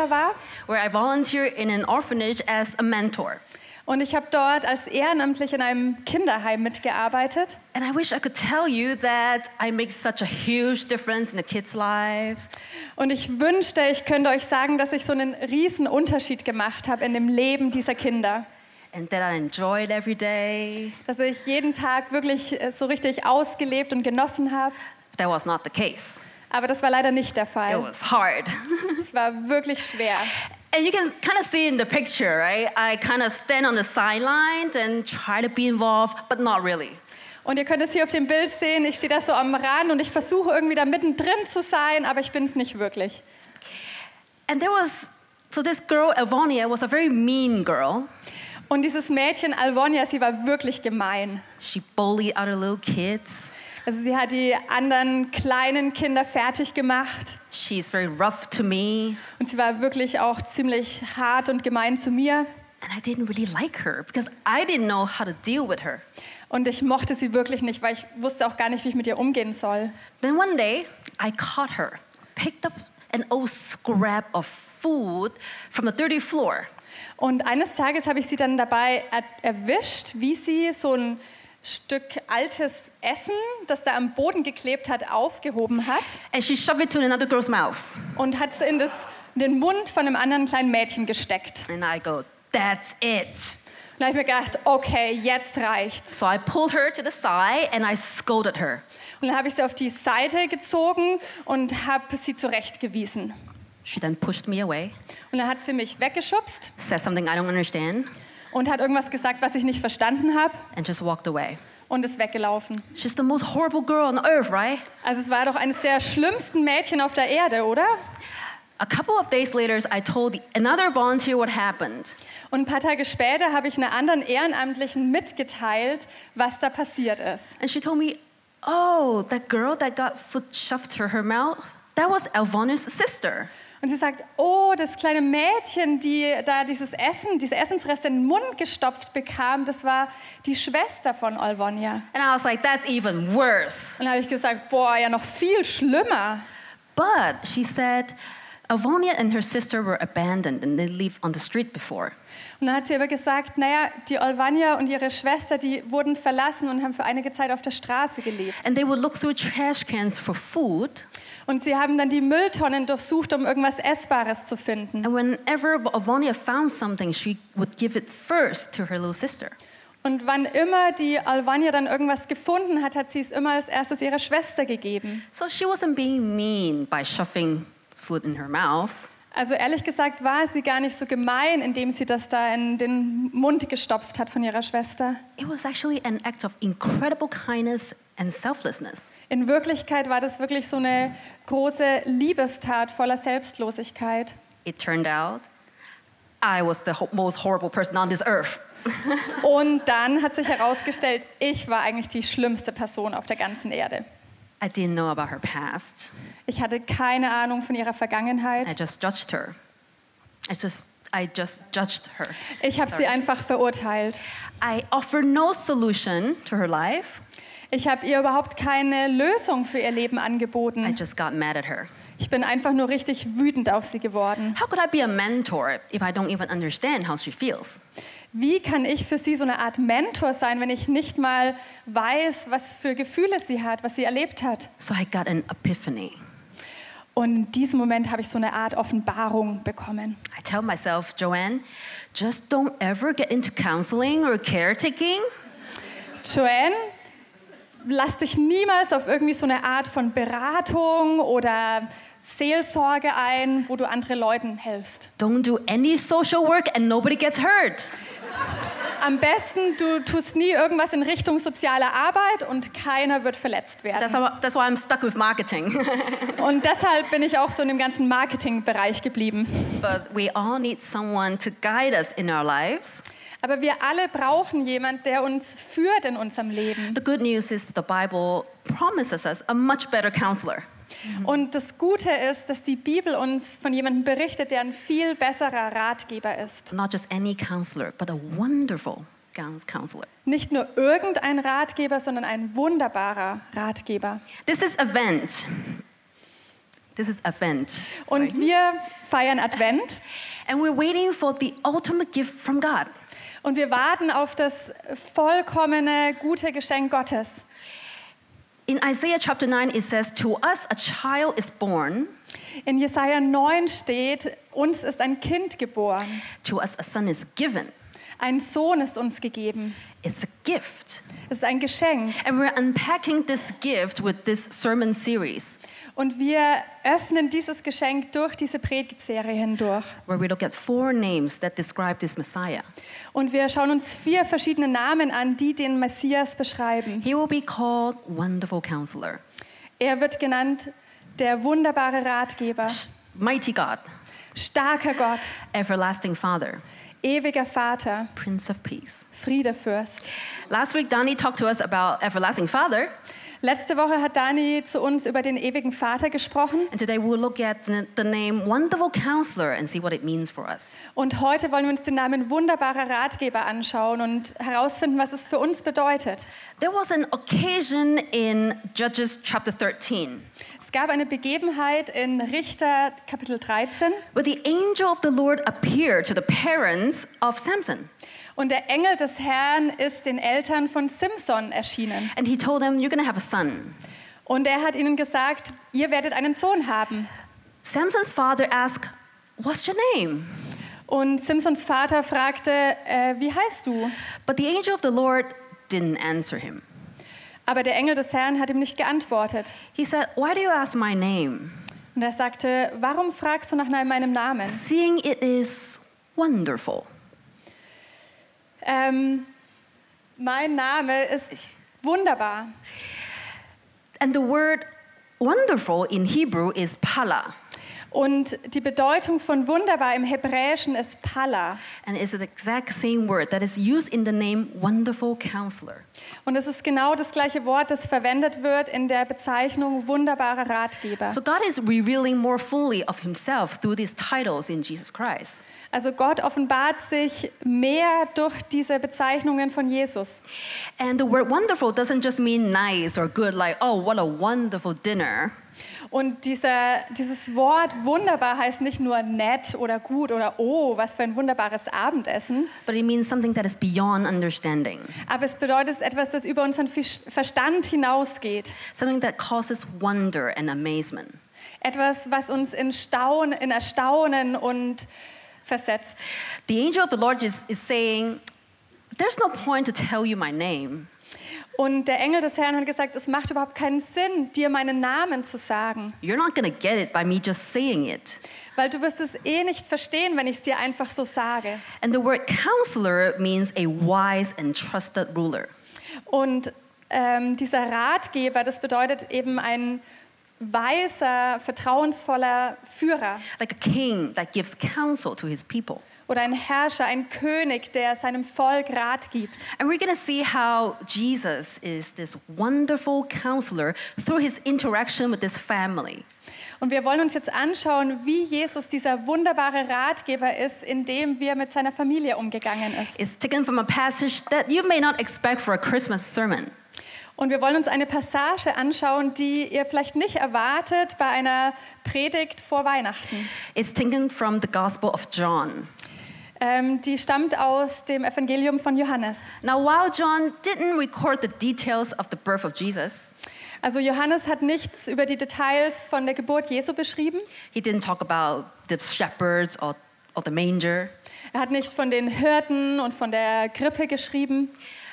Amerika war. where I volunteered in an orphanage as a mentor. Und ich habe dort als ehrenamtlich in einem Kinderheim mitgearbeitet. And I wish I could tell you that I make such a huge difference in the kids' lives. Und ich wünschte, ich könnte euch sagen, dass ich so einen riesen Unterschied gemacht habe in dem Leben dieser Kinder. And that I enjoy it every day. Dass ich jeden Tag wirklich äh, so richtig ausgelebt und genossen habe. That was not the case. Aber das war leider nicht der It Fall. was hard. Es war wirklich schwer. and you can kind of see in the picture, right? I kind of stand on the sidelines and try to be involved, but not really. Und ihr könnt es hier auf dem Bild sehen, ich stehe da so am Rand und ich versuche irgendwie da mittendrin zu sein, aber ich bin es nicht wirklich. And there was, so this girl, Evonia, was a very mean girl. Und dieses Mädchen Alvonia, sie war wirklich gemein. She bullied other little kids. Also sie hat die anderen kleinen Kinder fertig gemacht She's very rough to me. und sie war wirklich auch ziemlich hart und gemein zu mir. And I didn't really like her because I didn't know how to deal with her. Und ich mochte sie wirklich nicht, weil ich wusste auch gar nicht, wie ich mit ihr umgehen soll. Then one day, I caught her, picked up an old scrap of food from the dirty floor. Und eines Tages habe ich sie dann dabei er erwischt, wie sie so ein Stück altes Essen, das da am Boden geklebt hat, aufgehoben hat And she shoved it to another girl's mouth. und hat es in, das, in den Mund von einem anderen kleinen Mädchen gesteckt. And I go, that's it. Und habe ich mir gedacht, okay, jetzt reicht's. So I pulled her to the side and I scolded her. Und dann habe ich sie auf die Seite gezogen und habe sie zurechtgewiesen. She then pushed me away, Und dann hat sie mich weggeschubst said something I don't understand, und hat irgendwas gesagt, was ich nicht verstanden habe and just walked away. und ist weggelaufen. She's the most horrible girl on earth, right? Also es war doch eines der schlimmsten Mädchen auf der Erde, oder? A couple of days later, I told another volunteer what happened. Und ein paar Tage später habe ich einer anderen Ehrenamtlichen mitgeteilt, was da passiert ist. And she told me, oh, that girl that got food shoved to her mouth, that was Alvonia's sister. Und sie sagt, oh, das kleine Mädchen, die da dieses Essen, diese Essensreste in den Mund gestopft bekam, das war die Schwester von Alvonia. And I was like, that's even worse. Und dann habe ich gesagt, boah, ja noch viel schlimmer. But she said, Alvonia and her sister were abandoned and they lived on the street before. Und dann hat sie aber gesagt, naja, die Alvania und ihre Schwester, die wurden verlassen und haben für einige Zeit auf der Straße gelebt. And they would look through trash cans for food. Und sie haben dann die Mülltonnen durchsucht, um irgendwas Essbares zu finden. And whenever Alvonia found something, she would give it first to her little sister. Und wann immer die Alvania dann irgendwas gefunden hat, hat sie es immer als erstes ihrer Schwester gegeben. So she wasn't being mean by shoving food in her mouth. Also ehrlich gesagt war sie gar nicht so gemein, indem sie das da in den Mund gestopft hat von ihrer Schwester. It was actually an act of incredible kindness and selflessness. In Wirklichkeit war das wirklich so eine große Liebestat voller Selbstlosigkeit. It turned out I was the most horrible person on this earth. Und dann hat sich herausgestellt, ich war eigentlich die schlimmste Person auf der ganzen Erde. I didn't know about her past. Ich hatte keine Ahnung von ihrer Vergangenheit. I just judged her. I just I just judged her. Ich habe sie einfach verurteilt. I offered no solution to her life. Ich habe ihr überhaupt keine Lösung für ihr Leben I angeboten. just got mad at her. Ich bin einfach nur richtig wütend auf sie geworden. How could I be a mentor if I don't even understand how she feels? Wie kann ich für sie so eine Art Mentor sein, wenn ich nicht mal weiß, was für Gefühle sie hat, was sie erlebt hat? So I got an epiphany. Und in diesem Moment habe ich so eine Art Offenbarung bekommen. I tell myself, Joanne, just don't ever get into counseling or caretaking. Joanne, lass dich niemals auf irgendwie so eine Art von Beratung oder Seelsorge ein, wo du anderen Leuten helfst. Don't do any social work and nobody gets hurt. Am besten, du tust nie irgendwas in Richtung soziale Arbeit und keiner wird verletzt That's, werden. how, that's why I'm stuck with marketing. Und deshalb bin ich auch so in dem ganzen Marketingbereich geblieben. but we all need someone to guide us in our lives. Aber wir alle brauchen jemand, der uns führt in unserem Leben. The good news is the Bible promises us a much better counselor. Und das Gute ist, dass die Bibel uns von jemandem berichtet, der ein viel besserer Ratgeber ist. Not just any counselor, but a wonderful counselor. Nicht nur irgendein Ratgeber, sondern ein wunderbarer Ratgeber. This is event. This is Advent. Und Sorry. wir feiern Advent And we're waiting for the ultimate gift from God. Und wir warten auf das vollkommene, gute Geschenk Gottes. In Isaiah chapter 9, it says, To us a child is born, In Jesaja 9 steht, uns ist ein Kind geboren, to us a son is given. ein Sohn ist uns gegeben. It's a gift. Es ist ein Geschenk. And we're unpacking this gift with this sermon series, Und wir öffnen dieses Geschenk durch diese Predigtserie hindurch. where we look at four names that describe this Messiah. Und wir schauen uns vier verschiedene Namen an, die den Messias beschreiben. He will be called Wonderful Counselor, Er wird genannt der wunderbare Ratgeber, Mighty God, starker Gott, Everlasting Father, ewiger Vater, Prince of Peace. Friedefürst. Last week, Donnie talked to us about Everlasting Father, Letzte Woche hat Dani zu uns über den ewigen Vater gesprochen and today we'll look at the, the name Wonderful Counselor and see what it means for us. und heute wollen wir uns den Namen wunderbarer Ratgeber anschauen und herausfinden, was es für uns bedeutet. There was an occasion in Judges chapter 13 Es gab eine Begebenheit in Richter Kapitel 13 where the angel of the Lord appeared to the parents of Samson. Und der Engel des Herrn ist den Eltern von Simson erschienen. And he told them, You're going to have a son. Und er hat ihnen gesagt, ihr werdet einen Sohn haben. Samson's father asked, What's your name? Und Simsons Vater fragte, äh, wie heißt du? But the angel of the Lord didn't answer him. Aber der Engel des Herrn hat ihm nicht geantwortet. He said, Why do you ask my name? Und er sagte, warum fragst du nach meinem Namen? Seeing it is wonderful. Ähm, mein Name ist wunderbar. And the word wonderful in Hebrew is pala. Und die Bedeutung von wunderbar im Hebräischen ist Palla. And it's the exact same word that is used in the name Wonderful Counselor. Und es ist genau das gleiche Wort, das verwendet wird in der Bezeichnung wunderbarer Ratgeber. So God is revealing more fully of himself through these titles in Jesus Christ. Also Gott offenbart sich mehr durch diese Bezeichnungen von Jesus. And the word wonderful doesn't just mean nice or good, like, oh, what a wonderful dinner. Und dieser, dieses Wort wunderbar heißt nicht nur nett oder gut oder oh, was für ein wunderbares Abendessen, But it means something that is beyond understanding, aber es bedeutet etwas, das über unseren Verstand hinausgeht. something that causes wonder and amazement. Etwas, was uns in, Staun, in Erstaunen und versetzt. The angel of the Lord is, is saying, There's no point to tell you my name. Und der Engel des Herrn hat gesagt, es macht überhaupt keinen Sinn, dir meinen Namen zu sagen, You're not going to get it by me just saying it. weil du wirst es eh nicht verstehen, wenn ich es dir einfach so sage. And the word counselor means a wise and trusted ruler. Und ähm, dieser Ratgeber, das bedeutet eben ein weiser, vertrauensvoller Führer like a king that gives counsel to his people. oder ein Herrscher, ein König, der seinem Volk Rat gibt. And we're going to see how Jesus is this wonderful counselor through his interaction with this family. Und wir wollen uns jetzt anschauen, wie Jesus dieser wunderbare Ratgeber ist, indem wir mit seiner Familie umgegangen ist. It's taken from a passage that you may not expect for a Christmas sermon. Und wir wollen uns eine Passage anschauen, die ihr vielleicht nicht erwartet bei einer Predigt vor Weihnachten. It's taken from the Gospel of John. Ähm, die stammt aus dem Evangelium von Johannes. Now, while John didn't record the details of the birth of Jesus, Also Johannes hat nichts über die Details von der Geburt Jesu beschrieben. he didn't talk about the shepherds or, or the manger, Er hat nicht von den Hirten und von der Krippe geschrieben,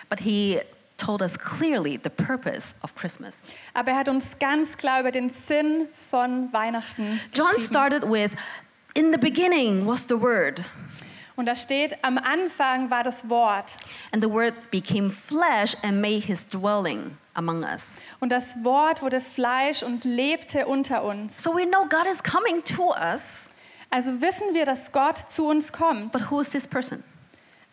but he told us clearly the purpose of Christmas. aber er hat uns ganz klar über den Sinn von Weihnachten John started with, In the beginning was the Word, Und da steht, am Anfang war das Wort. and the Word became flesh and made his dwelling among us. Und das Wort wurde Fleisch und lebte unter uns. So we know God is coming to us, Also wissen wir, dass Gott zu uns kommt. but who is this person?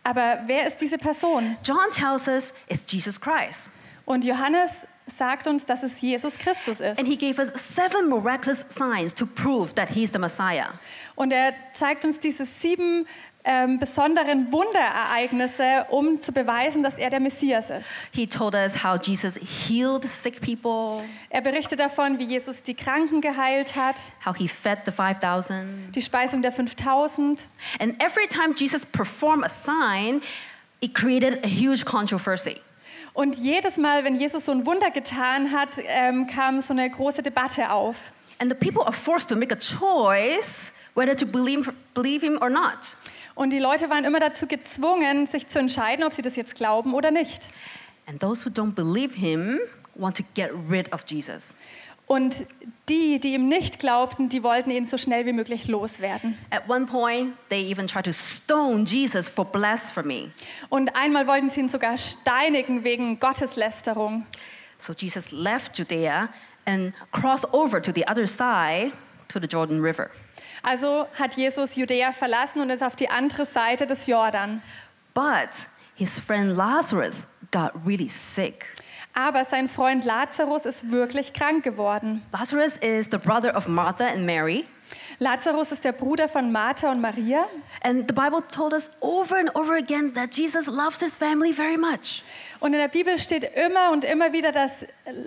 Aber wer ist diese Person? John tells us it's Jesus Christ. Und Johannes sagt uns, dass es Jesus Christus ist. And he gave us seven miraculous signs to prove that he's the Messiah. Und er zeigt uns diese sieben ähm, besonderen Wunderereignisse, um zu beweisen, dass er der Messias ist. He told us how Jesus healed sick people, Er berichtet davon, wie Jesus die Kranken geheilt hat, how he fed the 5,000. die Speisung der 5000. And every time Jesus performed a sign, it created a huge controversy. Und jedes Mal, wenn Jesus so ein Wunder getan hat, ähm, kam so eine große Debatte auf. And the people are forced to make a choice whether to believe, believe him or not. Und die Leute waren immer dazu gezwungen, sich zu entscheiden, ob sie das jetzt glauben oder nicht. And those who don't believe him want to get rid of Jesus. Und die, die ihm nicht glaubten, die wollten ihn so schnell wie möglich loswerden. At one point, they even tried to stone Jesus for blasphemy. Und einmal wollten sie ihn sogar steinigen wegen Gotteslästerung. So Jesus left Judea and crossed over to the other side to the Jordan River. Also hat Jesus Judäa verlassen und ist auf die andere Seite des Jordan. But his friend Lazarus got really sick. Aber sein Freund Lazarus ist wirklich krank geworden. Lazarus is the brother of Martha and Mary. Lazarus ist der Bruder von Martha und Maria. And the Bible told us over and over again that Jesus loves his family very much. Und in der Bibel steht immer und immer wieder, dass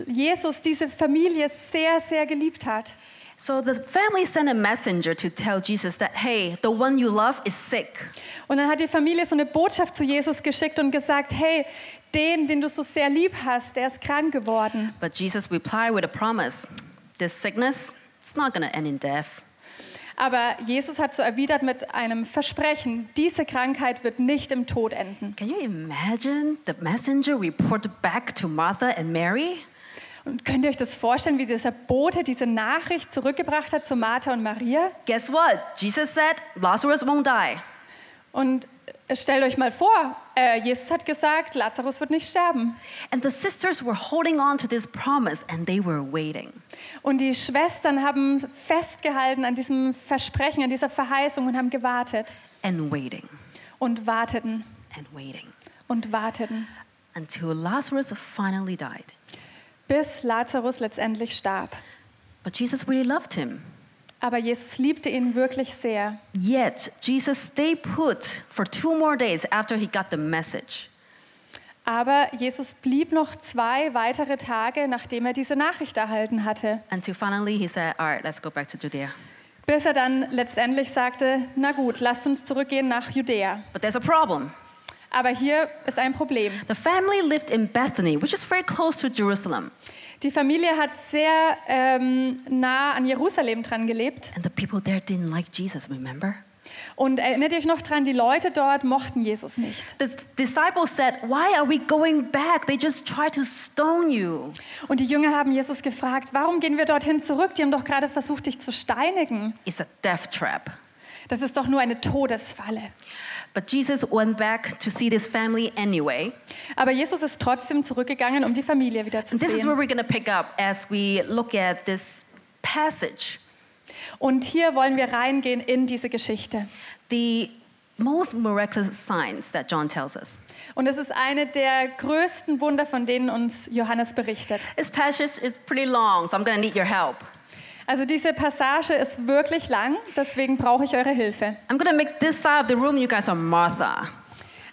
Jesus diese Familie sehr, sehr geliebt hat. So the family sent a messenger to tell Jesus that, hey, the one you love is sick. Und dann hat die Familie so eine Botschaft zu Jesus geschickt und gesagt, hey, den, den du so sehr lieb hast, der ist krank geworden. But Jesus replied with a promise this sickness, it's not going to end in death. Aber Jesus hat so erwidert mit einem Versprechen, diese Krankheit wird nicht im Tod enden. Can you imagine the messenger reported back to Martha and Mary? Und könnt ihr euch das vorstellen, wie dieser Bote diese Nachricht zurückgebracht hat zu Martha und Maria? Guess what? Jesus said Lazarus won't die. Und stellt euch mal vor, äh, Jesus hat gesagt, Lazarus wird nicht sterben. And the sisters were holding on to this promise and they were waiting. Und die Schwestern haben festgehalten an diesem Versprechen, an dieser Verheißung und haben gewartet and waiting und warteten and waiting und warteten, until Lazarus finally died. Bis Lazarus letztendlich starb. But Jesus really loved him. Aber Jesus liebte ihn wirklich sehr. Yet, Jesus stayed put for two more days after he got the message. Aber Jesus blieb noch zwei weitere Tage, nachdem er diese Nachricht erhalten hatte, Until finally he said, All right, let's go back to Judea. bis er dann letztendlich sagte, na gut, lasst uns zurückgehen nach Judäa. But there's a problem. Aber hier ist ein Problem. The family lived in Bethany, which is very close to Jerusalem. Die Familie hat sehr ähm, nah an Jerusalem dran gelebt. And the people there didn't like Jesus, remember? Und erinnert ihr euch noch dran, die Leute dort mochten Jesus nicht. The disciples said, Why are we going back? They just tried to stone you. Und die Jünger haben Jesus gefragt, warum gehen wir dorthin zurück? Die haben doch gerade versucht, dich zu steinigen. It's a death trap. Das ist doch nur eine Todesfalle. But Jesus went back to see this family anyway. Aber Jesus ist trotzdem zurückgegangen, um die Familie wieder zu And this is where sehen. we're going to pick up as we look at this passage. Und hier wollen wir reingehen in diese Geschichte. The most miraculous signs that John tells us. Und es ist eine der größten Wunder, von denen uns Johannes berichtet. This passage is pretty long, so I'm going to need your help. Also diese Passage ist wirklich lang, deswegen brauche ich eure Hilfe. I'm going to make this side of the room, you guys are Martha.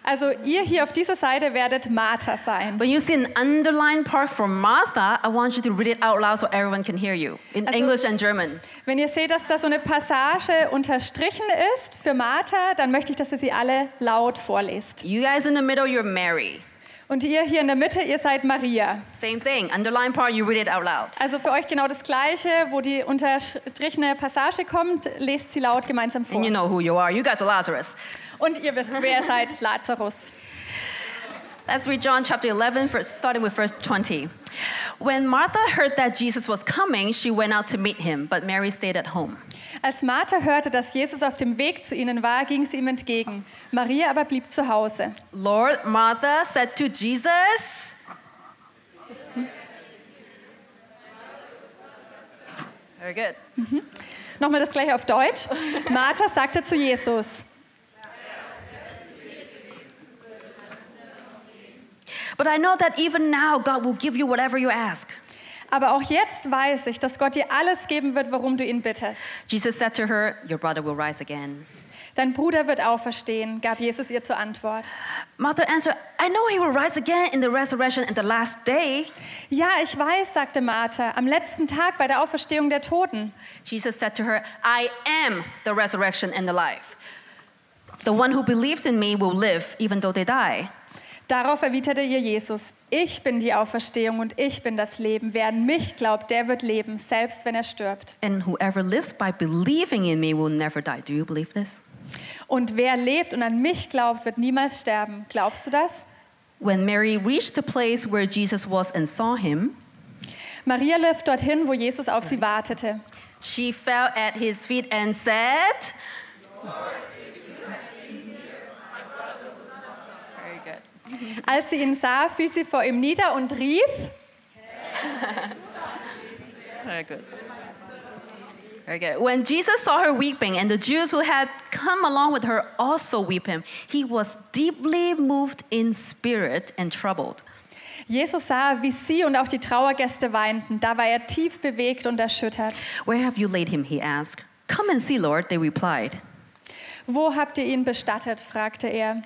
Also ihr hier auf dieser Seite werdet Martha sein. When you see an underlined part for Martha, I want you to read it out loud so everyone can hear you in Also- English and German. Wenn ihr seht, dass da so eine Passage unterstrichen ist für Martha, dann möchte ich, dass ihr sie alle laut vorlest. You guys in the middle, you're Mary. Und ihr hier in der Mitte, ihr seid Maria. Same thing. Underlined part, you read it out loud. Also für euch genau das Gleiche, wo die unterstrichene Passage kommt, lest sie laut gemeinsam vor. And you know who you are. You guys are Lazarus. Und ihr wisst, wer ihr seid, Lazarus. Let's read John chapter 11, verse, starting with verse 20. When Martha heard that Jesus was coming, she went out to meet him, but Mary stayed at home. Als Martha hörte, dass Jesus auf dem Weg zu ihnen war, ging sie ihm entgegen. Maria aber blieb zu Hause. Lord, Martha said to Jesus, Very good. Mhm. Nochmal das gleiche auf Deutsch. Martha sagte zu Jesus, But I know that even now God will give you whatever you ask. aber auch jetzt weiß ich, dass Gott dir alles geben wird, worum du ihn bittest. Jesus said to her, Your brother will rise again. Dein Bruder wird auferstehen, gab Jesus ihr zur Antwort. Martha answered, I know he will rise again in the resurrection and the last day. Ja, ich weiß, sagte Martha, am letzten Tag bei der Auferstehung der Toten. Jesus said to her, I am the resurrection and the life. The one who believes in me will live even though they die. Darauf erwiderte ihr Jesus, ich bin die Auferstehung und ich bin das Leben. Wer an mich glaubt, der wird leben, selbst wenn er stirbt. And whoever lives by believing in me will never die. Do you believe this? Und wer lebt und an mich glaubt, wird niemals sterben. Glaubst du das? When Mary reached the place where Jesus was and saw him, Maria lief dorthin, wo Jesus auf sie wartete. she fell at his feet and said, Very good. Als sie ihn sah, fiel sie vor ihm nieder und rief, Very good. Very good. When Jesus saw her weeping and the Jews who had come along with her also weep him, he was deeply moved in spirit and troubled. Jesus sah, wie sie und auch die Trauergäste weinten. Da war er tief bewegt und erschüttert. Where have you laid him? He asked. Come and see, Lord, they replied. Wo habt ihr ihn bestattet? fragte er.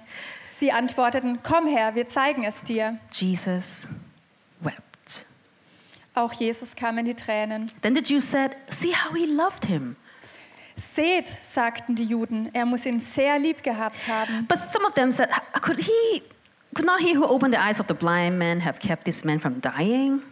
Sie antworteten, komm her, wir zeigen es dir. Jesus wept. Auch Jesus kam in die Tränen. Then the Jews said, See how he loved him. Seht, sagten die Juden, er muss ihn sehr lieb gehabt haben. But some of them said, Could he, could not he who opened the eyes of the blind man have kept this man from dying?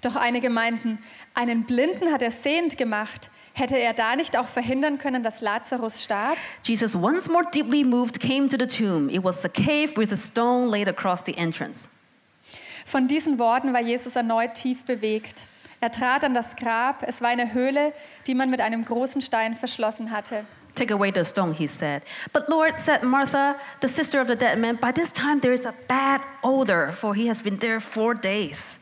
Doch einige meinten, einen Blinden hat er sehend gemacht. Hätte er da nicht auch verhindern können, dass Lazarus starb? Jesus, once more deeply moved, came to the tomb. It was a cave with a stone laid across the entrance. Von diesen Worten war Jesus erneut tief bewegt. Er trat an das Grab. Es war eine Höhle, die man mit einem großen Stein verschlossen hatte. Take away the stone, he said. But Lord, said Martha, the sister of the dead man, by this time there is a bad odor, for he has been there four days.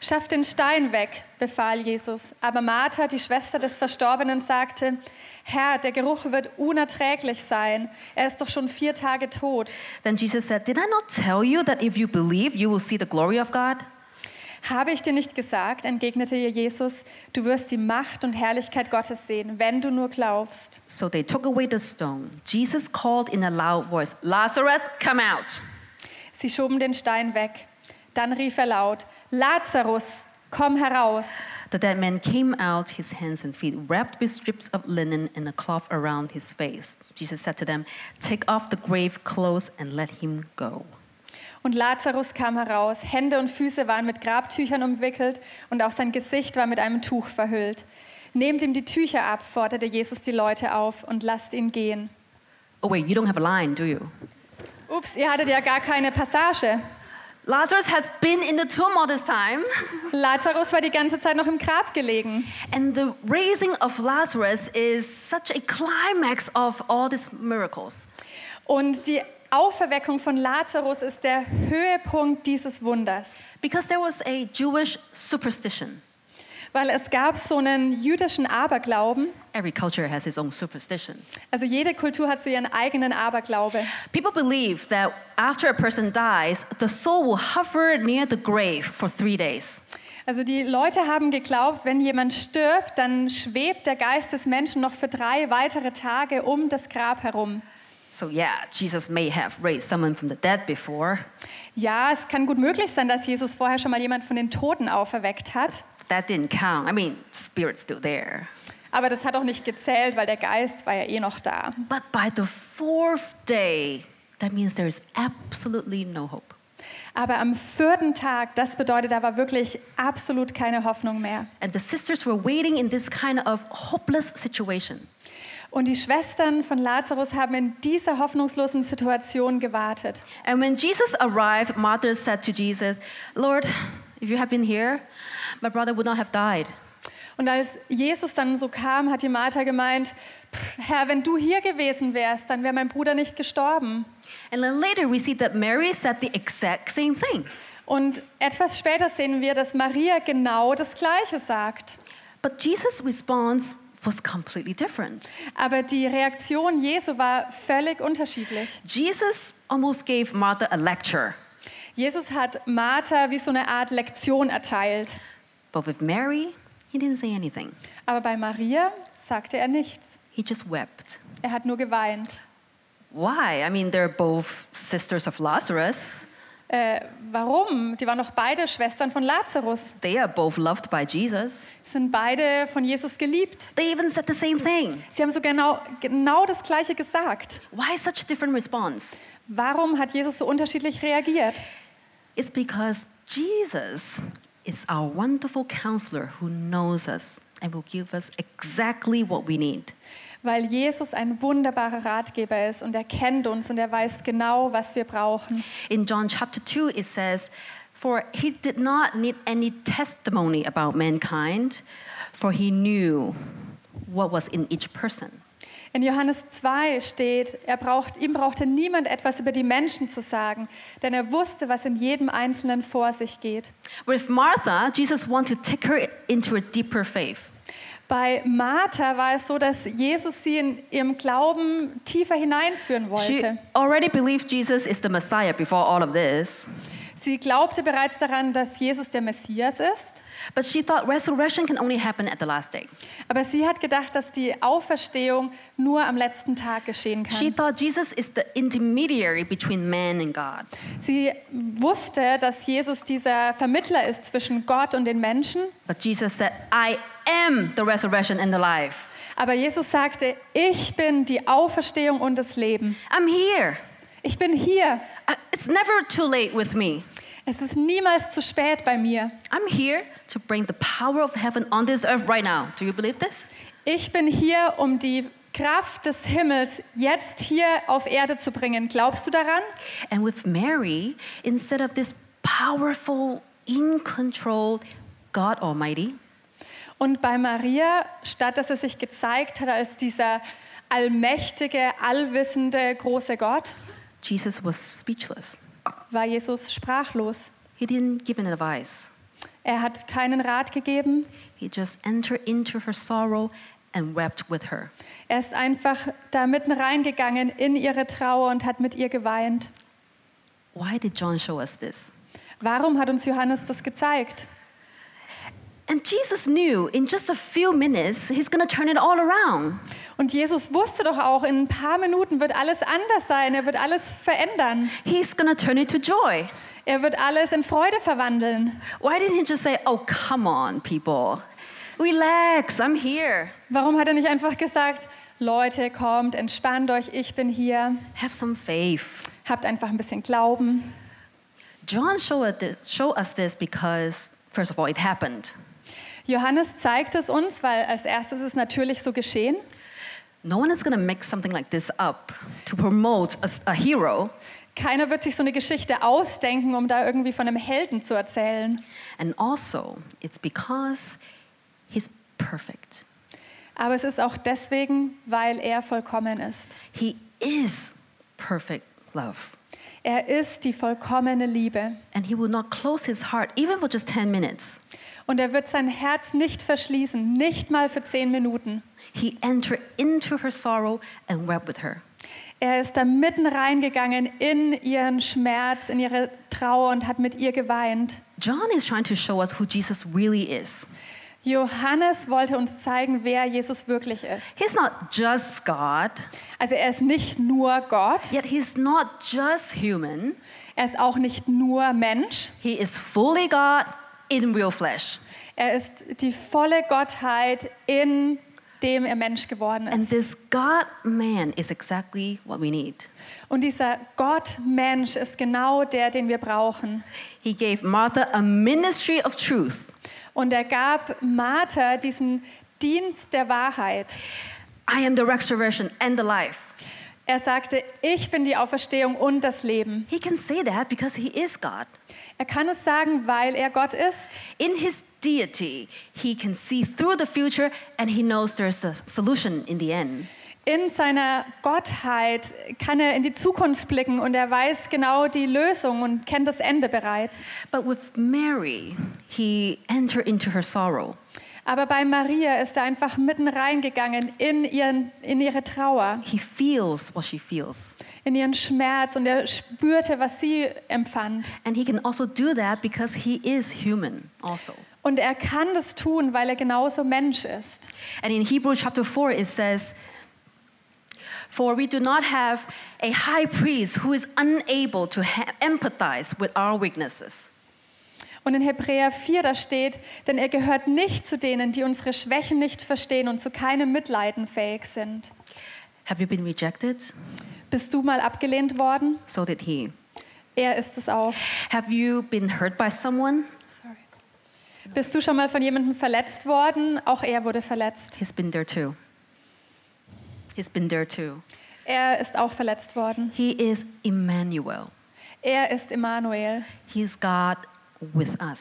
Schaff den Stein weg, befahl Jesus. Aber Martha, die Schwester des Verstorbenen, sagte, Herr, der Geruch wird unerträglich sein. Er ist doch schon vier Tage tot. Then Jesus said, Did I not tell you that if you believe, you will see the glory of God? Habe ich dir nicht gesagt, entgegnete ihr Jesus, du wirst die Macht und Herrlichkeit Gottes sehen, wenn du nur glaubst. So they took away the stone. Jesus called in a loud voice, Lazarus, come out. Sie schoben den Stein weg. Dann rief er laut, Lazarus, komm heraus. The dead man came out, his hands and feet wrapped with strips of linen and a cloth around his face. Jesus said to them, Take off the grave clothes and let him go. Und Lazarus kam heraus, Hände und Füße waren mit Grabtüchern umwickelt und auch sein Gesicht war mit einem Tuch verhüllt. Nehmt ihm die Tücher ab, forderte Jesus die Leute auf und lasst ihn gehen. Oh, wait, you don't have a line, do you? Ups, ihr hattet ja gar keine Passage. Lazarus has been in the tomb all this time. Lazarus war die ganze Zeit noch im Grab gelegen. And the raising of Lazarus is such a climax of all these miracles. Und die Auferweckung von Lazarus ist der Höhepunkt dieses Wunders. Because there was a Jewish superstition. Weil es gab so einen jüdischen Aberglauben. Every culture has its own superstition. Also jede Kultur hat so ihren eigenen Aberglaube. People believe that after a person dies, the soul will hover near the grave for three days. Also die Leute haben geglaubt, wenn jemand stirbt, dann schwebt der Geist des Menschen noch für drei weitere Tage um das Grab herum. So, yeah, Jesus may have raised someone from the dead before. Ja, es kann gut möglich sein, dass Jesus vorher schon mal jemand von den Toten auferweckt hat. That didn't count. I mean, spirit's still there. Aber das hat auch nicht gezählt, weil der Geist war ja eh noch da. But by the fourth day, that means there is absolutely no hope. Aber am vierten Tag, das bedeutet, da war wirklich absolut keine Hoffnung mehr. And the sisters were waiting in this kind of hopeless situation. Und die Schwestern von Lazarus haben in dieser hoffnungslosen Situation gewartet. And when Jesus arrived, Martha said to Jesus, Lord, if you had been here, my brother would not have died. Und als Jesus dann so kam, hat die Martha gemeint, "Pff, Herr, wenn du hier gewesen wärst, dann wäre mein Bruder nicht gestorben. And then later we see that Mary said the exact same thing. Und etwas später sehen wir, dass Maria genau das Gleiche sagt. But Jesus' response was completely different. Aber die Reaktion Jesu war völlig unterschiedlich. Jesus almost gave Martha a lecture, Jesus hat Martha wie so eine Art Lektion erteilt. but with Mary, he didn't say anything. Aber bei Maria sagte er nichts. He just wept. Er hat nur geweint. Why? I mean, they're both sisters of Lazarus. Äh, warum? Die waren doch beide Schwestern von Lazarus. They are both loved by Jesus. Sind beide von Jesus geliebt. They even said the same thing. Sie haben so genau, genau das Gleiche gesagt. Why such different response? Warum hat Jesus so unterschiedlich reagiert? It's because Jesus is our wonderful counselor who knows us and will give us exactly what we need. Weil Jesus ein wunderbarer Ratgeber ist und er kennt uns und er weiß genau, was wir brauchen. In John chapter 2, it says, For he did not need any testimony about mankind, for he knew what was in each person. In Johannes 2 steht, er braucht, ihm brauchte niemand etwas über die Menschen zu sagen, denn er wusste, was in jedem Einzelnen vor sich geht. With Martha, Jesus wanted to take her into a deeper faith. Bei Martha war es so, dass Jesus sie in ihrem Glauben tiefer hineinführen She wollte. already believed Jesus is the Messiah before all of this, Sie glaubte bereits daran, dass Jesus der Messias ist, but she thought resurrection can only happen at the last day. aber sie hat gedacht, dass die Auferstehung nur am letzten Tag geschehen kann. She thought Jesus is the intermediary between man and God. Sie wusste, dass Jesus dieser Vermittler ist zwischen Gott und den Menschen, But Jesus said, I am the resurrection and the life. aber Jesus sagte, ich bin die Auferstehung und das Leben. I'm here. Ich bin hier. Uh, It's never too late with me. Es ist niemals zu spät bei mir. I'm here to bring the power of heaven on this earth right now. Do you believe this? Ich bin hier, um die Kraft des Himmels jetzt hier auf Erde zu bringen. Glaubst du daran? And with Mary, instead of this powerful, in control God Almighty, Und bei Maria, statt dass er sich gezeigt hat als dieser allmächtige, allwissende, große Gott, Jesus was speechless. War Jesus sprachlos. He didn't give an advice. Er hat keinen Rat gegeben. He just entered into her sorrow and wept with her. Er ist einfach da mitten reingegangen in ihre Trauer und hat mit ihr geweint. Why did John show us this? Warum hat uns Johannes das gezeigt? And Jesus knew in just a few minutes he's going to turn it all around. Und Jesus wusste doch auch, in ein paar Minuten wird alles anders sein. Er wird alles verändern. He's going to turn it to joy. Er wird alles in Freude verwandeln. Why didn't he just say, "Oh, come on, people. Relax, I'm here. Warum hat er nicht einfach gesagt, Leute, kommt, entspannt euch, ich bin hier. Have some faith." Habt einfach ein bisschen Glauben. John showed us this because first of all it happened. Johannes zeigt es uns, weil als erstes ist natürlich so geschehen. No one is going to make something like this up to promote a, a hero. Keiner wird sich so eine Geschichte ausdenken, um da irgendwie von einem Helden zu erzählen. And also, it's because he's perfect. Aber es ist auch deswegen, weil er vollkommen ist. He is perfect love. Er ist die vollkommene Liebe. And he will not close his heart even for just 10 minutes. Und er wird sein Herz nicht verschließen, nicht mal für zehn Minuten. He entered into her sorrow and wept with her. Er ist da mitten reingegangen in ihren Schmerz, in ihre Trauer und hat mit ihr geweint. John is trying to show us who Jesus really is. Johannes wollte uns zeigen, wer Jesus wirklich ist. He's not just God, Also er ist nicht nur Gott, yet he's not just human. er ist auch nicht nur Mensch, He is fully God in real flesh. er ist die volle Gottheit, in dem er Mensch geworden And ist. this God man is exactly what we need. Und dieser Gott-Mensch ist genau der, den wir brauchen. He gave Martha a ministry of truth. Und er gab Martha diesen Dienst der Wahrheit. I am the resurrection and the life. Er sagte, ich bin die Auferstehung und das Leben. He can say that because he is God. Er kann es sagen, weil er Gott ist. In his deity, he can see through the future and he knows there's a solution in the end. In seiner Gottheit kann er in die Zukunft blicken und er weiß genau die Lösung und kennt das Ende bereits. But with Mary, he entered into her sorrow. Aber bei Maria ist er einfach mitten reingegangen in, ihren, in ihre Trauer, He feels what she feels. In ihren Schmerz und er spürte, was sie empfand. And he can also do that because he is human also. Und er kann das tun, weil er genauso Mensch ist. And in Hebrews chapter 4, it says, For we do not have a high priest who is unable to empathize with our weaknesses. Und in Hebräer 4, da steht, denn er gehört nicht zu denen, die unsere Schwächen nicht verstehen und zu keinem Mitleiden fähig sind. Have you been rejected? Bist du mal abgelehnt worden? So did he. Er ist es auch. Have you been hurt by someone? Bist du schon mal von jemandem verletzt worden? Auch er wurde verletzt. He's been there too. He's been there too. Er ist auch verletzt worden. He is Emmanuel. Er ist Emmanuel. He is God with us.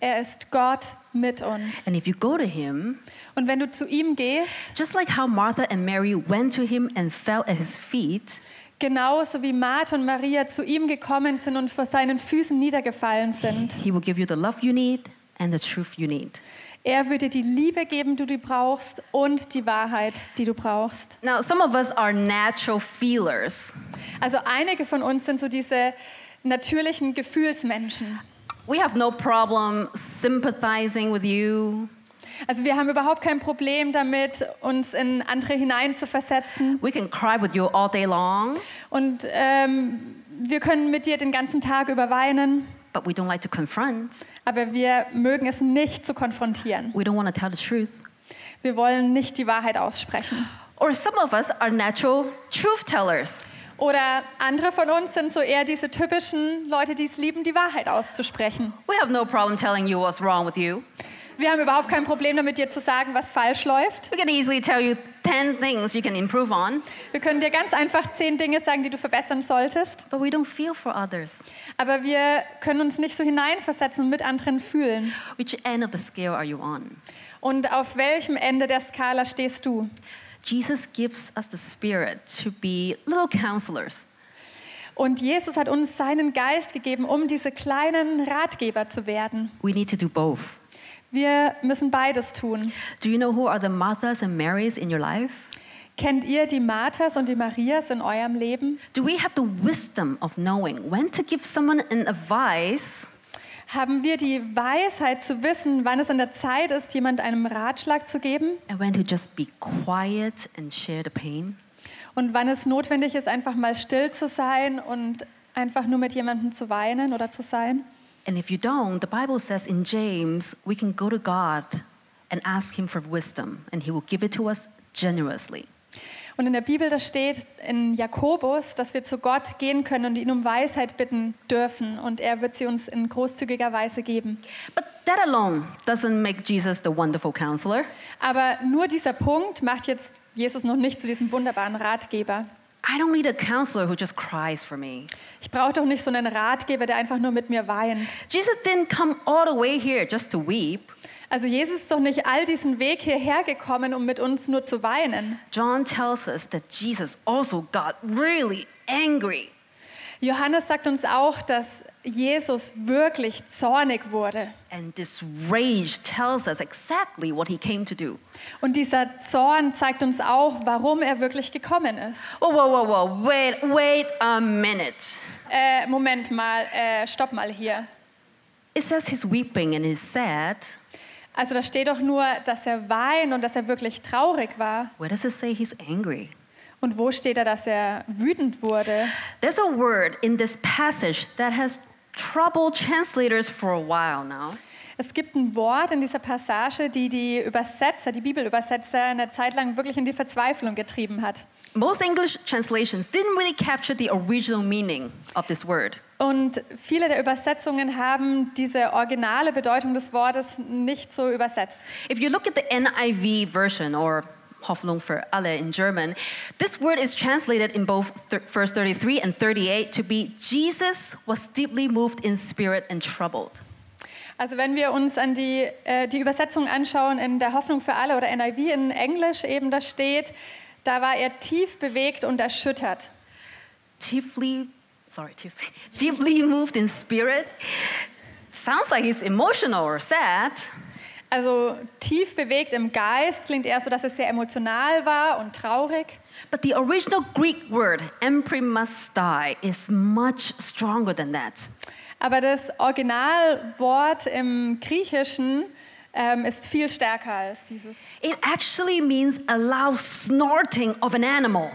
Er ist Gott mit uns. And if you go to him, Und wenn du zu ihm gehst, just like how Martha and Mary went to him and fell at his feet, genauso wie Martha und Maria zu ihm gekommen sind und vor seinen Füßen niedergefallen sind, he will give you the love you need and the truth you need. er würde die Liebe geben, die du brauchst und die Wahrheit, die du brauchst. Now, some of us are natural feelers. Also einige von uns sind so diese natürlichen Gefühlsmenschen. We have no problem sympathizing with you. Also wir haben überhaupt kein Problem damit, uns in andere hineinzuversetzen. We can cry with you all day long, Und ähm, wir können mit dir den ganzen Tag über weinen, but we don't like to confront. aber wir mögen es nicht zu konfrontieren. We don't want to tell the truth. Wir wollen nicht die Wahrheit aussprechen. Or some of us are natural truth tellers. Oder andere von uns sind so eher diese typischen Leute, die es lieben, die Wahrheit auszusprechen. We have no problem telling you what's wrong with you. Wir haben überhaupt kein Problem damit, dir zu sagen, was falsch läuft. We can easily tell you 10 things you can improve on, Wir können dir ganz einfach zehn Dinge sagen, die du verbessern solltest. but we don't feel for others. Aber wir können uns nicht so hineinversetzen und mit anderen fühlen. Which end of the scale are you on? Und auf welchem Ende der Skala stehst du? Jesus gives us the Spirit to be little counselors. Und Jesus hat uns seinen Geist gegeben, um diese kleinen Ratgeber zu werden. We need to do both. Wir müssen beides tun. Do you know who are the Marthas and Marys in your life? Kennt ihr die Marthas und die Marias in eurem Leben? Do we have the wisdom of knowing when to give someone an advice Haben wir die Weisheit zu wissen, wann es an der Zeit ist, jemand einem Ratschlag zu geben and when to just be quiet and share the pain? und wann es notwendig ist, einfach mal still zu sein und einfach nur mit jemandem zu weinen oder zu sein? And if you don't, the Bible says in James, we can go to God and ask Him for wisdom, and He will give it to us generously. Und in der Bibel, da steht in Jakobus, dass wir zu Gott gehen können und ihn um Weisheit bitten dürfen. Und er wird sie uns in großzügiger Weise geben. But that alone doesn't make Jesus the wonderful counselor. Aber nur dieser Punkt macht jetzt Jesus noch nicht zu diesem wunderbaren Ratgeber. I don't need a counselor who just cries for me. Ich brauche doch nicht so einen Ratgeber, der einfach nur mit mir weint. Jesus didn't come all the way here just to weep. Also Jesus ist doch nicht all diesen Weg hierher gekommen, um mit uns nur zu weinen. John tells us that Jesus also got really angry. Johannes sagt uns auch, dass Jesus wirklich zornig wurde. And this rage tells us exactly what he came to do. Und dieser Zorn zeigt uns auch, warum er wirklich gekommen ist. Whoa, whoa, whoa, whoa. Wait, wait a minute. Äh, Moment mal, äh, stopp mal hier. It says he's weeping and he's sad. Also da steht doch nur, dass er weint und dass er wirklich traurig war. Where does it say he's angry? Und wo steht da, dass er wütend wurde? There's a word in this passage that has troubled translators for a while now. Es gibt ein Wort in dieser Passage, die die Übersetzer, die Bibelübersetzer eine Zeit lang wirklich in die Verzweiflung getrieben hat. Most English translations didn't really capture the original meaning of this word. Und viele der Übersetzungen haben diese originale Bedeutung des Wortes nicht so übersetzt. If you look at the NIV version or Hoffnung für alle in German, this word is translated in both th- verse 33 and 38 to be Jesus was deeply moved in spirit and troubled. Also wenn wir uns an die, äh, die Übersetzung anschauen in der Hoffnung für alle oder NIV in Englisch eben, da steht, da war er tief bewegt und erschüttert. Deeply, sorry, deeply, moved in spirit. Sounds like he's emotional or sad. Also tief bewegt im Geist klingt eher so, dass es sehr emotional war und traurig. But the original Greek word, emprimastai, is much stronger than that. Aber das Originalwort im Griechischen ähm, ist viel stärker als dieses. It actually means a loud snorting of an animal.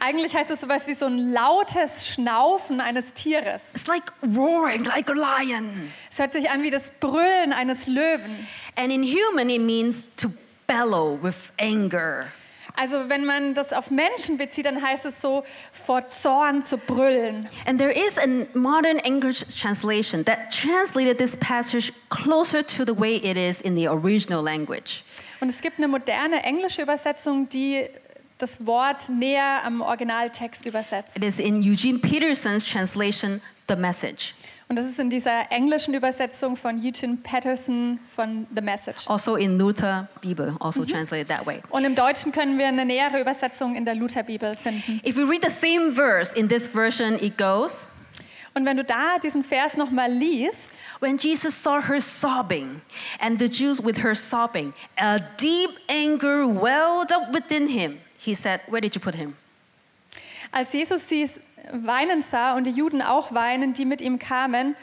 Eigentlich heißt es sowas wie so ein lautes Schnaufen eines Tieres. It's like roaring like a lion. Es hört sich an wie das Brüllen eines Löwen. And in human, it means to bellow with anger. Also wenn man das auf Menschen bezieht, dann heißt es so, vor Zorn zu brüllen. And there is a modern English translation that translated this passage closer to the way it is in the original language. Und es gibt eine moderne englische Übersetzung, die das Wort näher am Originaltext übersetzt. It is in Eugene Peterson's translation, The Message. Und das ist in dieser englischen Übersetzung von Eugene Patterson von The Message. Also in Luther Bibel, also translated that way. Und im Deutschen können wir eine nähere Übersetzung in der Lutherbibel finden. If we read the same verse in this version, it goes, Und wenn du da diesen Vers nochmal liest, When Jesus saw her sobbing, and the Jews with her sobbing, a deep anger welled up within him. He said, Where did you put him? als Jesus sie weinen sah und die Juden auch weinen, die mit ihm kamen,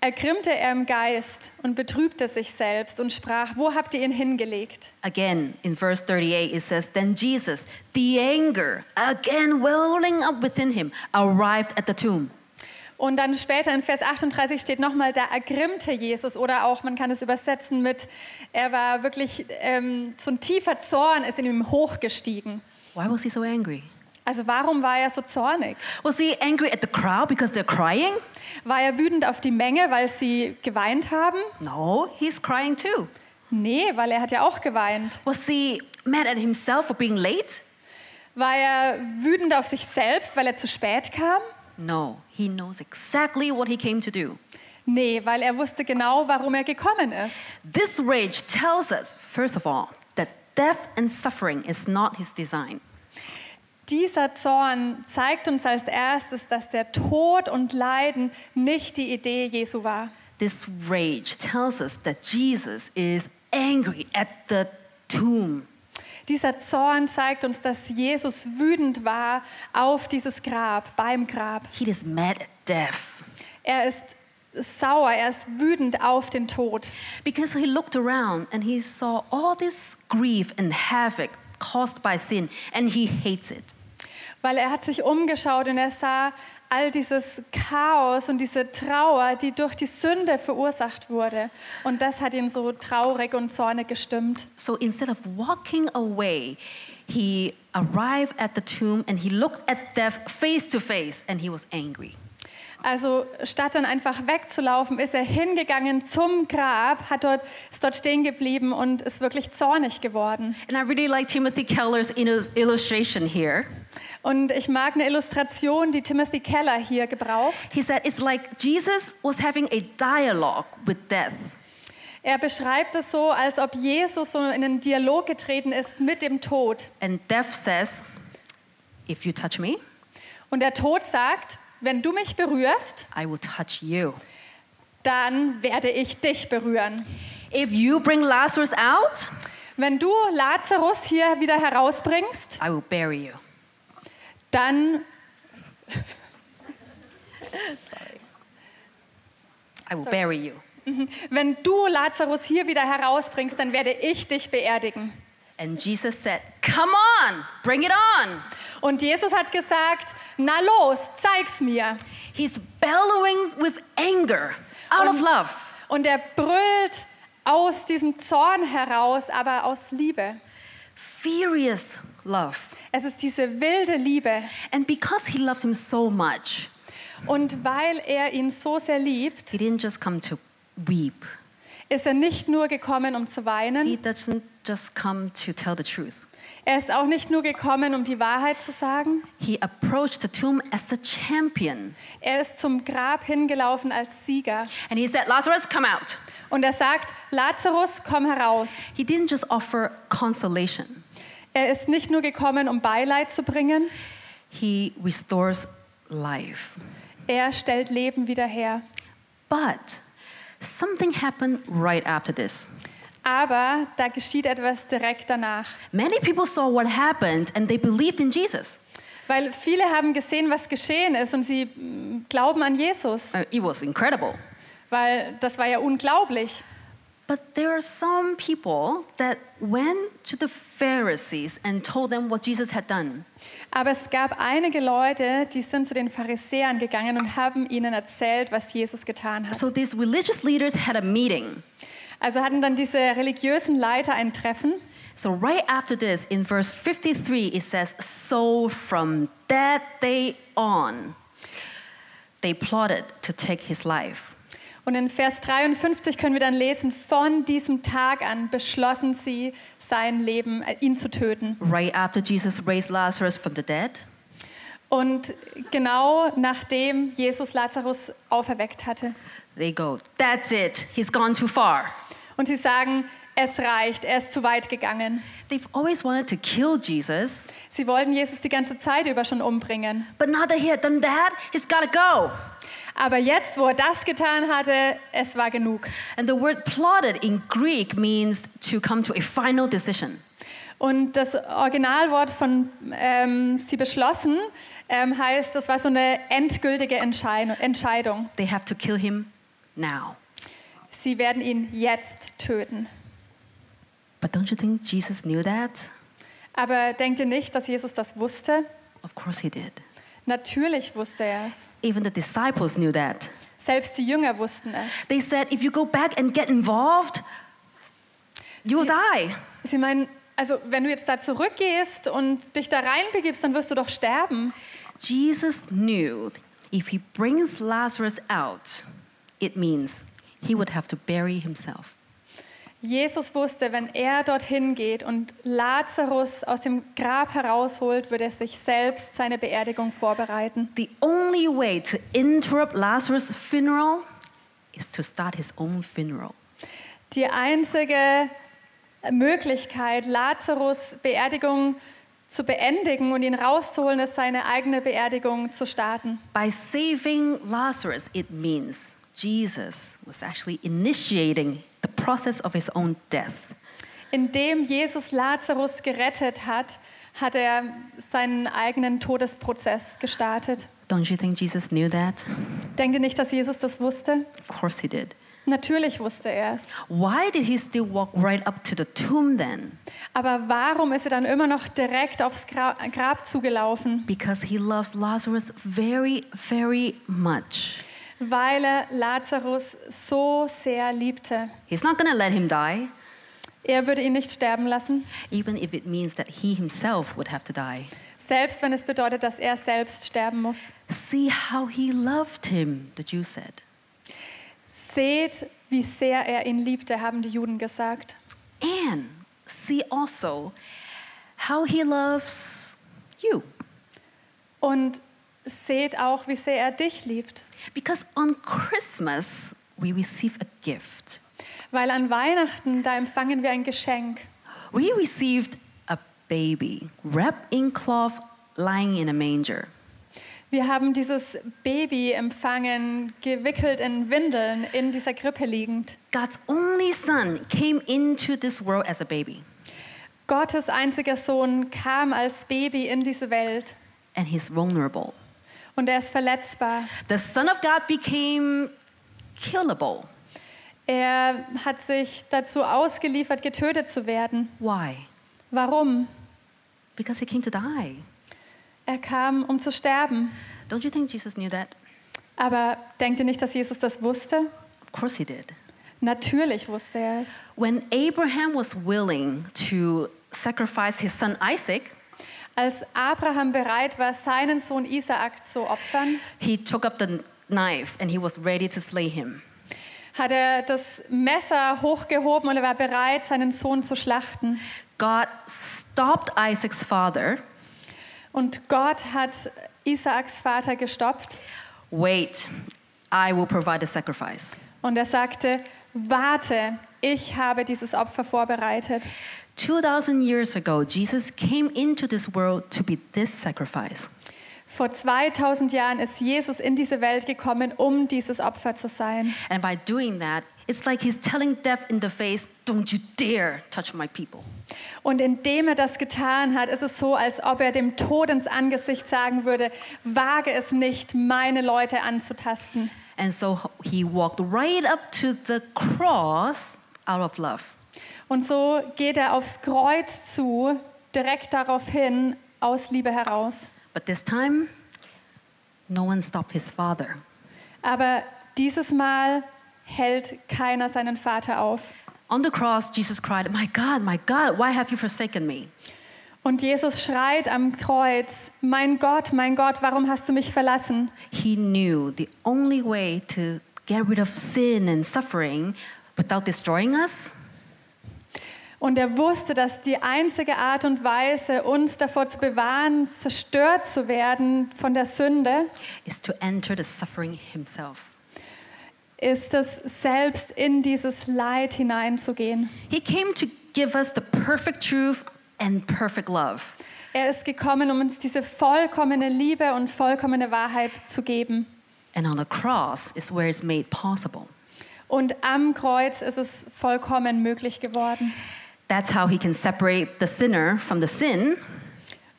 ergrimmte er im Geist und betrübte sich selbst und sprach, wo habt ihr ihn hingelegt? Again, in verse 38, it says, Then Jesus, the anger, again welling up within him, arrived at the tomb. Und dann später in Vers 38 steht nochmal, da ergrimmte Jesus oder auch, man kann es übersetzen mit, er war wirklich, ähm, so ein tiefer Zorn ist in ihm hochgestiegen. Why was he so angry? Also warum war er so zornig? Was he angry at the crowd because they're crying? War er wütend auf die Menge, weil sie geweint haben? No, he's crying too. Nee, weil er hat ja auch geweint. Was he mad at himself for being late? War er wütend auf sich selbst, weil er zu spät kam? No, he knows exactly what he came to do. Nee, weil er wusste genau, warum er gekommen ist. This rage tells us, first of all, that death and suffering is not his design. Dieser Zorn zeigt uns als erstes, dass der Tod und Leiden nicht die Idee Jesu war. This rage tells us that Jesus is angry at the tomb. Dieser Zorn zeigt uns, dass Jesus wütend war auf dieses Grab, beim Grab. He is mad at death Er ist sauer, er ist wütend auf den Tod, because he looked around and he saw all this grief and havoc caused by sin and he hates it. weil er hat sich umgeschaut und er sah all dieses Chaos und diese Trauer, die durch die Sünde verursacht wurde. Und das hat ihn so traurig und zornig gestimmt. So instead of walking away, he arrived at the tomb and he looked at death face to face and he was angry. Also statt dann einfach wegzulaufen, ist er hingegangen zum Grab, hat dort, ist dort stehen geblieben und ist wirklich zornig geworden. And I really like Timothy Keller's illu- illustration here. Und ich mag eine Illustration, die Timothy Keller hier gebraucht. He said it's like Jesus was having a dialogue with death. Er beschreibt es so, als ob Jesus so in einen Dialog getreten ist mit dem Tod. And death says, If you touch me, Und der Tod sagt, wenn du mich berührst, I will touch you. dann werde ich dich berühren. If you bring Lazarus out, Wenn du Lazarus hier wieder herausbringst, I will bury you. Dann, I will bury you. wenn du Lazarus hier wieder herausbringst, dann werde ich dich beerdigen. And Jesus said, Come on, bring it on. Und Jesus hat gesagt, na los, zeig's mir. He's bellowing with anger out of Und- love. Und er brüllt aus diesem Zorn heraus, aber aus Liebe. Furious love. Es ist diese wilde Liebe. And because he loves him so much, Und weil er ihn so sehr liebt, he didn't just come to weep. ist er nicht nur gekommen, um zu He weinen. doesn't just come to tell the truth. Er ist auch nicht nur gekommen, um die Wahrheit zu sagen. He approached the tomb as a champion. Er ist zum Grab hingelaufen als Sieger. And he said, Lazarus, come out. Und er sagt, Lazarus, komm heraus. He didn't just offer consolation, Er ist nicht nur gekommen, um Beileid zu bringen. he restores life. Er stellt Leben wieder her. But something happened right after this. Aber da geschieht etwas direkt danach. Many people saw what happened and they believed in Jesus. Weil viele haben gesehen, was geschehen ist und sie mm, glauben an Jesus. Uh, it was incredible. Weil das war ja unglaublich. But there are some people that went to the Pharisees and told them what Jesus had done. Aber es gab einige Leute, die sind zu den Pharisäern gegangen und haben ihnen erzählt, was Jesus getan hat. So these religious leaders had a meeting. Also hatten dann diese religiösen Leiter ein Treffen. So right after this, in verse 53, it says, So from that day on, they plotted to take his life. Und in Vers 53 können wir dann lesen, von diesem Tag an beschlossen sie, sein Leben, äh, ihn zu töten. Right after Jesus raised Lazarus from the dead, Und genau nachdem Jesus Lazarus auferweckt hatte. they go, That's it, he's gone too far. Und sie sagen, es reicht, er ist zu weit gegangen. They've always wanted to kill Jesus, Sie wollten Jesus die ganze Zeit über schon umbringen. but now that he had done that, he's got to go. Aber jetzt, wo er das getan hatte, es war genug. And the word plotted in Greek means to come to a final decision. Und das Originalwort von ähm, sie beschlossen ähm, heißt, das war so eine endgültige Entscheid- Entscheidung. They have to kill him now. Sie werden ihn jetzt töten. But don't you think Jesus knew that? Aber denkt ihr nicht, dass Jesus das wusste? Of course he did. Natürlich wusste er es. Even the disciples knew that. Selbst die Jünger wussten es. They said, if you go back and get involved, you'll die. Sie meinen, also wenn du jetzt da zurückgehst und dich da reinbegibst, dann wirst du doch sterben. Jesus knew if he brings Lazarus out, it means he would have to bury himself. Jesus wusste, wenn er dorthin geht und Lazarus aus dem Grab herausholt, würde er sich selbst seine Beerdigung vorbereiten. The only way to interrupt Lazarus' funeral is to start his own funeral. Die einzige Möglichkeit, Lazarus Beerdigung zu beendigen und ihn rauszuholen, ist seine eigene Beerdigung zu starten. By saving Lazarus, it means Jesus was actually initiating the process of his own death. Indem Jesus Lazarus gerettet hat, hat er seinen eigenen Todesprozess gestartet. Don't you think Jesus knew that? Denkt ihr nicht, dass Jesus das wusste? Of course he did. Natürlich wusste er es. Why did he still walk right up to the tomb then? Aber warum ist er dann immer noch direkt aufs Gra Grab zugelaufen? Because he loves Lazarus very, very much. Weil er Lazarus so sehr liebte. He's not going to let him die, Er würde ihn nicht sterben lassen, even if it means that he himself would have to die. selbst wenn es bedeutet, dass er selbst sterben muss. See how he loved him, the Jews said. Seht, wie sehr er ihn liebte, haben die Juden gesagt. And see also how he loves you. Und seht auch, wie sehr er dich liebt. Because on Christmas, we receive a gift. Weil an Weihnachten, da empfangen wir ein Geschenk. We received a baby wrapped in cloth lying in a manger. Wir haben dieses Baby empfangen, gewickelt in Windeln, in dieser Krippe liegend. God's only son came into this world as a baby, Gottes einziger Sohn kam als Baby in diese Welt and he's vulnerable. Und er ist verletzbar. The Son of God became killable. Er hat sich dazu ausgeliefert, getötet zu werden. Why? Warum? Because he came to die. Er kam, um zu sterben. Don't you think Jesus knew that? Aber denkt ihr nicht, dass Jesus das wusste? Of course he did. Natürlich wusste er es. When Abraham was willing to sacrifice his son Isaac, Als Abraham bereit war, seinen Sohn Isaak zu opfern, he took up the knife and he was ready to slay him. hat er das Messer hochgehoben und er war bereit, seinen Sohn zu schlachten. God stopped Isaac's father. Und Gott hat Isaaks Vater gestoppt Wait, I will provide the sacrifice. und er sagte, warte, ich habe dieses Opfer vorbereitet. 2000 years ago, Jesus came into this world to be this sacrifice. Vor 2000 Jahren ist Jesus in diese Welt gekommen, um dieses Opfer zu sein. And by doing that, it's like he's telling death in the face, don't you dare touch my people. Und indem er das getan hat, ist es so, als ob er dem Tod ins Angesicht sagen würde, wage es nicht, meine Leute anzutasten. And so he walked right up to the cross out of love. Und so geht er aufs Kreuz zu, direkt darauf hin, aus Liebe heraus. But this time, no one stopped his father. Aber dieses Mal hält keiner seinen Vater auf. On the cross, Jesus cried, My God, my God, why have you forsaken me? Und Jesus schreit am Kreuz, mein Gott, mein Gott, warum hast du mich verlassen? He knew the only way to get rid of sin and suffering without destroying us Und er wusste, dass die einzige Art und Weise, uns davor zu bewahren, zerstört zu werden von der Sünde, is to enter the suffering himself. ist es, selbst in dieses Leid hineinzugehen. He came to give us the perfect truth and perfect love. Er ist gekommen, um uns diese vollkommene Liebe und vollkommene Wahrheit zu geben. And on the cross is where it's made possible. Und am Kreuz ist es vollkommen möglich geworden. That's how he can separate the sinner from the sin.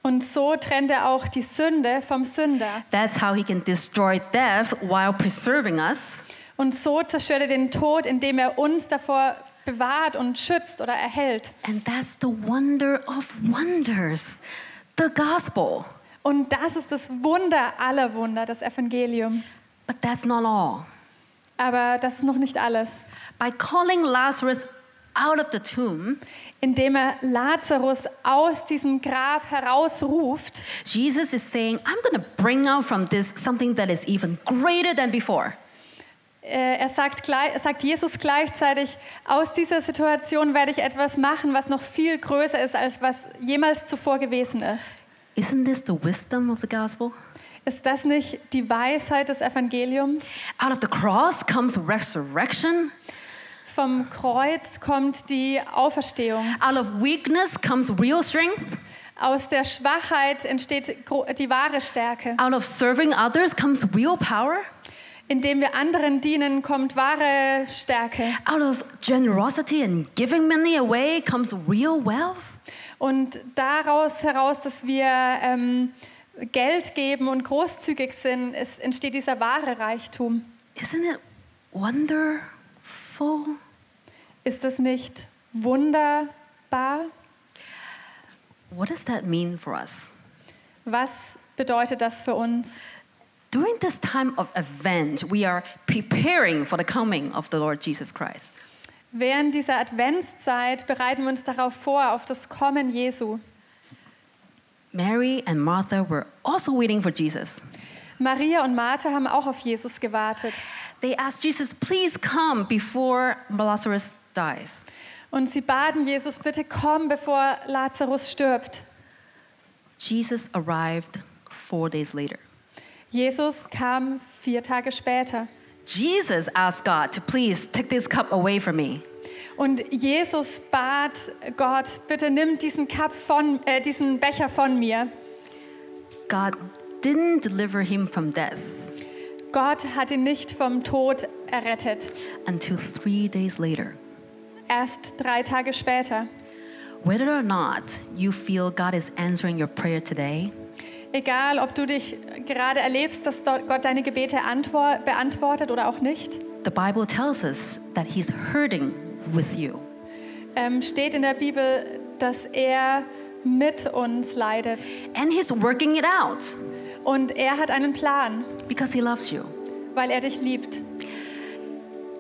Und so trennt er auch die Sünde vom Sünder. That's how he can destroy death while preserving us. Und so zerstört er den Tod, indem er uns davor bewahrt und schützt oder erhält. And that's the wonder of wonders, the gospel. Und das ist das Wunder aller Wunder, das Evangelium. But that's not all. Aber das ist noch nicht alles. By calling Lazarus out of the tomb, Indem er Lazarus aus diesem Grab herausruft, Jesus is saying, I'm going to bring out from this something that is even greater than before. äh, er sagt, sagt Jesus gleichzeitig, aus dieser Situation werde ich etwas machen, was noch viel größer ist, als was jemals zuvor gewesen ist. Isn't this the wisdom of the gospel? Ist das nicht die Weisheit des Evangeliums? Out of the cross comes resurrection. Vom Kreuz kommt die Auferstehung. Out of weakness comes real strength. Aus der Schwachheit entsteht die wahre Stärke. Out of serving others comes real power. Indem wir anderen dienen, kommt wahre Stärke. Out of generosity and giving money away comes real wealth. Und daraus heraus, dass wir ähm, Geld geben und großzügig sind, entsteht dieser wahre Reichtum. Isn't it wonderful? Ist das nicht wunderbar? What does that mean for us? Was bedeutet das für uns? During this time of event, we are preparing for the coming of the Lord Jesus Christ. Während dieser Adventszeit bereiten wir uns darauf vor, auf das Kommen Jesu. Mary and Martha were also waiting for Jesus. Maria und Martha haben auch auf Jesus gewartet. They asked Jesus, please come before Lazarus dies. Und sie baten Jesus, bitte komm, bevor Lazarus stirbt. Jesus arrived four days later. Jesus kam vier Tage später. Jesus asked God to please take this cup away from me. Und Jesus bat Gott, bitte nimm diesen, Cup von, äh, diesen Becher von mir. God didn't deliver him from death Gott hat ihn nicht vom Tod errettet. until three days later. Erst drei Tage später. Whether or not you feel God is answering your prayer today, Egal, ob du dich gerade erlebst, dass Gott deine Gebete antwort, beantwortet oder auch nicht, the Bible tells us that He's hurting with you. ähm, steht in der Bibel, dass er mit uns leidet. And He's working it out Und er hat einen Plan, because He loves you. weil er dich liebt.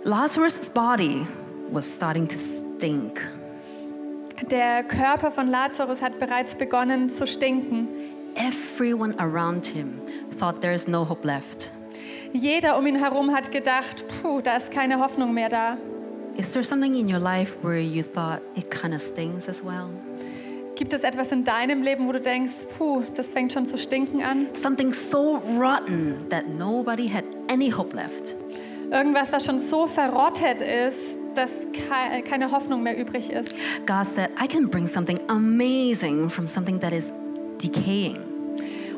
Lazarus' body was starting to stink. Der Körper von Lazarus hat bereits begonnen zu stinken. Everyone around him thought there is no hope left. Jeder um ihn herum hat gedacht, puh, da ist keine Hoffnung mehr da. Is there something in your life where you thought it kind of stings as well? Gibt es etwas in deinem Leben, wo du denkst, puh, das fängt schon zu stinken an? Something so rotten that nobody had any hope left. Irgendwas, was schon so verrottet ist, dass kei- keine Hoffnung mehr übrig ist. God said, I can bring something amazing from something that is decaying.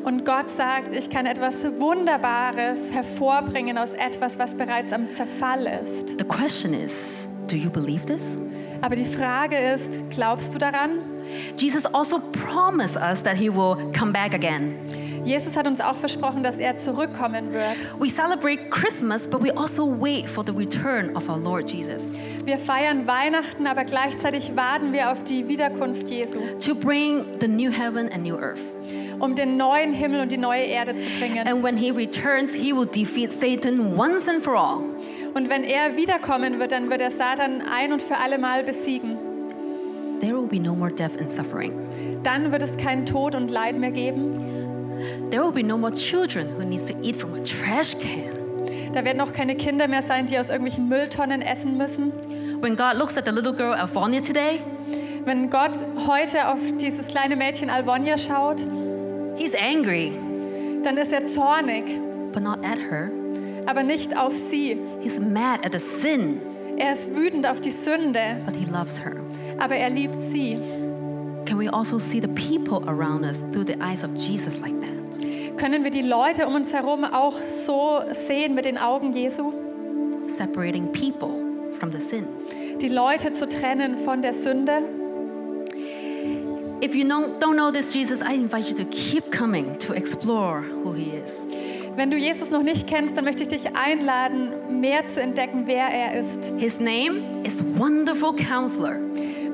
Und Gott sagt, ich kann etwas Wunderbares hervorbringen aus etwas, was bereits am Zerfall ist. The question is, do you believe this? Aber die Frage ist, glaubst du daran? Jesus also promised us that he will come back again. Jesus hat uns auch versprochen, dass er zurückkommen wird. We celebrate Christmas, but we also wait for the return of our Lord Jesus Wir feiern Weihnachten, aber gleichzeitig warten wir auf die Wiederkunft Jesu, to bring the new heaven and new earth. um den neuen Himmel und die neue Erde zu bringen. And when he returns, he will defeat Satan once and for all. Und wenn er wiederkommen wird, dann wird er Satan ein und für alle Mal besiegen. There will be no more death and suffering. Dann wird es keinen Tod und Leid mehr geben. There will be no more children who needs to eat from a trash can. Da werden auch keine Kinder mehr sein, die aus irgendwelchen Mülltonnen essen müssen. When God looks at the little girl Alvonia today, Wenn Gott heute auf dieses kleine Mädchen Alvonia schaut, he's angry, dann ist er zornig, but not at her. aber nicht auf sie. He's mad at the sin, Er ist wütend auf die Sünde, but he loves her. aber er liebt sie. Can we also see the people around us through the eyes of Jesus like that? Können wir die Leute um uns herum auch so sehen mit den Augen Jesu? Separating people from the sin. Die Leute zu trennen von der Sünde? If you don't know this Jesus, I invite you to keep coming to explore who he is. Wenn du Jesus noch nicht kennst, dann möchte ich dich einladen, mehr zu entdecken, wer er ist. His name is Wonderful Counselor.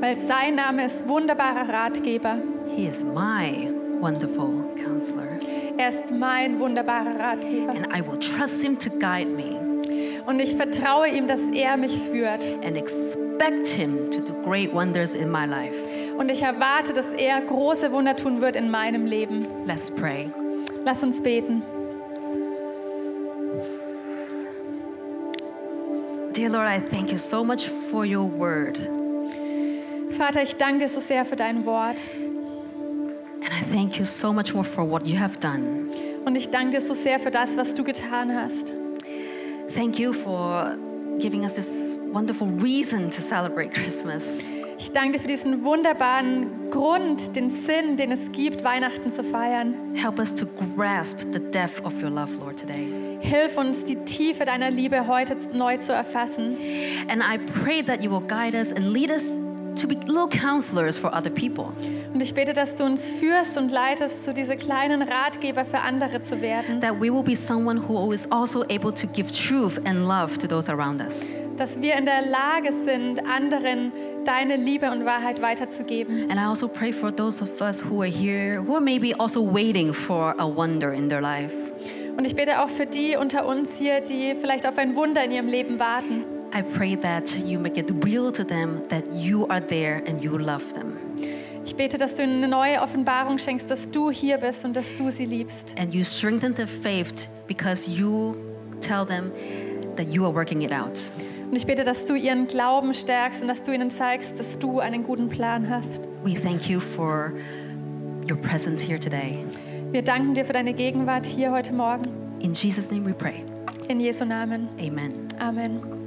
Weil sein Name ist wunderbarer Ratgeber. He is my wonderful counselor. Er ist mein wunderbarer Ratgeber. And I will trust him to guide me Und ich vertraue ihm, dass er mich führt. and expect him to do great wonders in my life. Und ich erwarte, dass er große Wunder tun wird in meinem Leben. Let's pray. Lass uns beten. Dear Lord, I thank you so much for your word. Vater, ich danke dir so sehr für dein Wort. And I thank you so much more for what you have done. Und ich danke dir so sehr für das, was du getan hast. Thank you for giving us this wonderful reason to celebrate Christmas. Ich danke dir für diesen wunderbaren Grund, den Sinn, den es gibt, Weihnachten zu feiern. Help us to grasp the depth of your love, Lord, today. Hilf uns, die Tiefe deiner Liebe heute neu zu erfassen. And I pray that you will guide us and lead us to be little counselors for other people. Und ich bete, dass du uns führst und leitest, zu diese kleinen Ratgeber für andere zu werden. That we will be someone who is also able to give truth and love to those around us. Dass wir in der Lage sind, anderen deine Liebe und Wahrheit weiterzugeben. And I also pray for those of us who are here, who are maybe also waiting for a wonder in their life. Und ich bete auch für die unter uns hier, die vielleicht auf ein Wunder in ihrem Leben warten. I pray that you make it real to them that you are there and you love them. Ich bete, dass du eine neue Offenbarung schenkst, dass du hier bist und dass du sie liebst. And you strengthen their faith because you tell them that you are working it out. Und ich bete, dass du ihren Glauben stärkst und dass du ihnen zeigst, dass du einen guten Plan hast. We thank you for your presence here today. Wir danken dir für deine Gegenwart hier heute Morgen. In Jesus' name we pray. In Jesu Namen. Amen. Amen.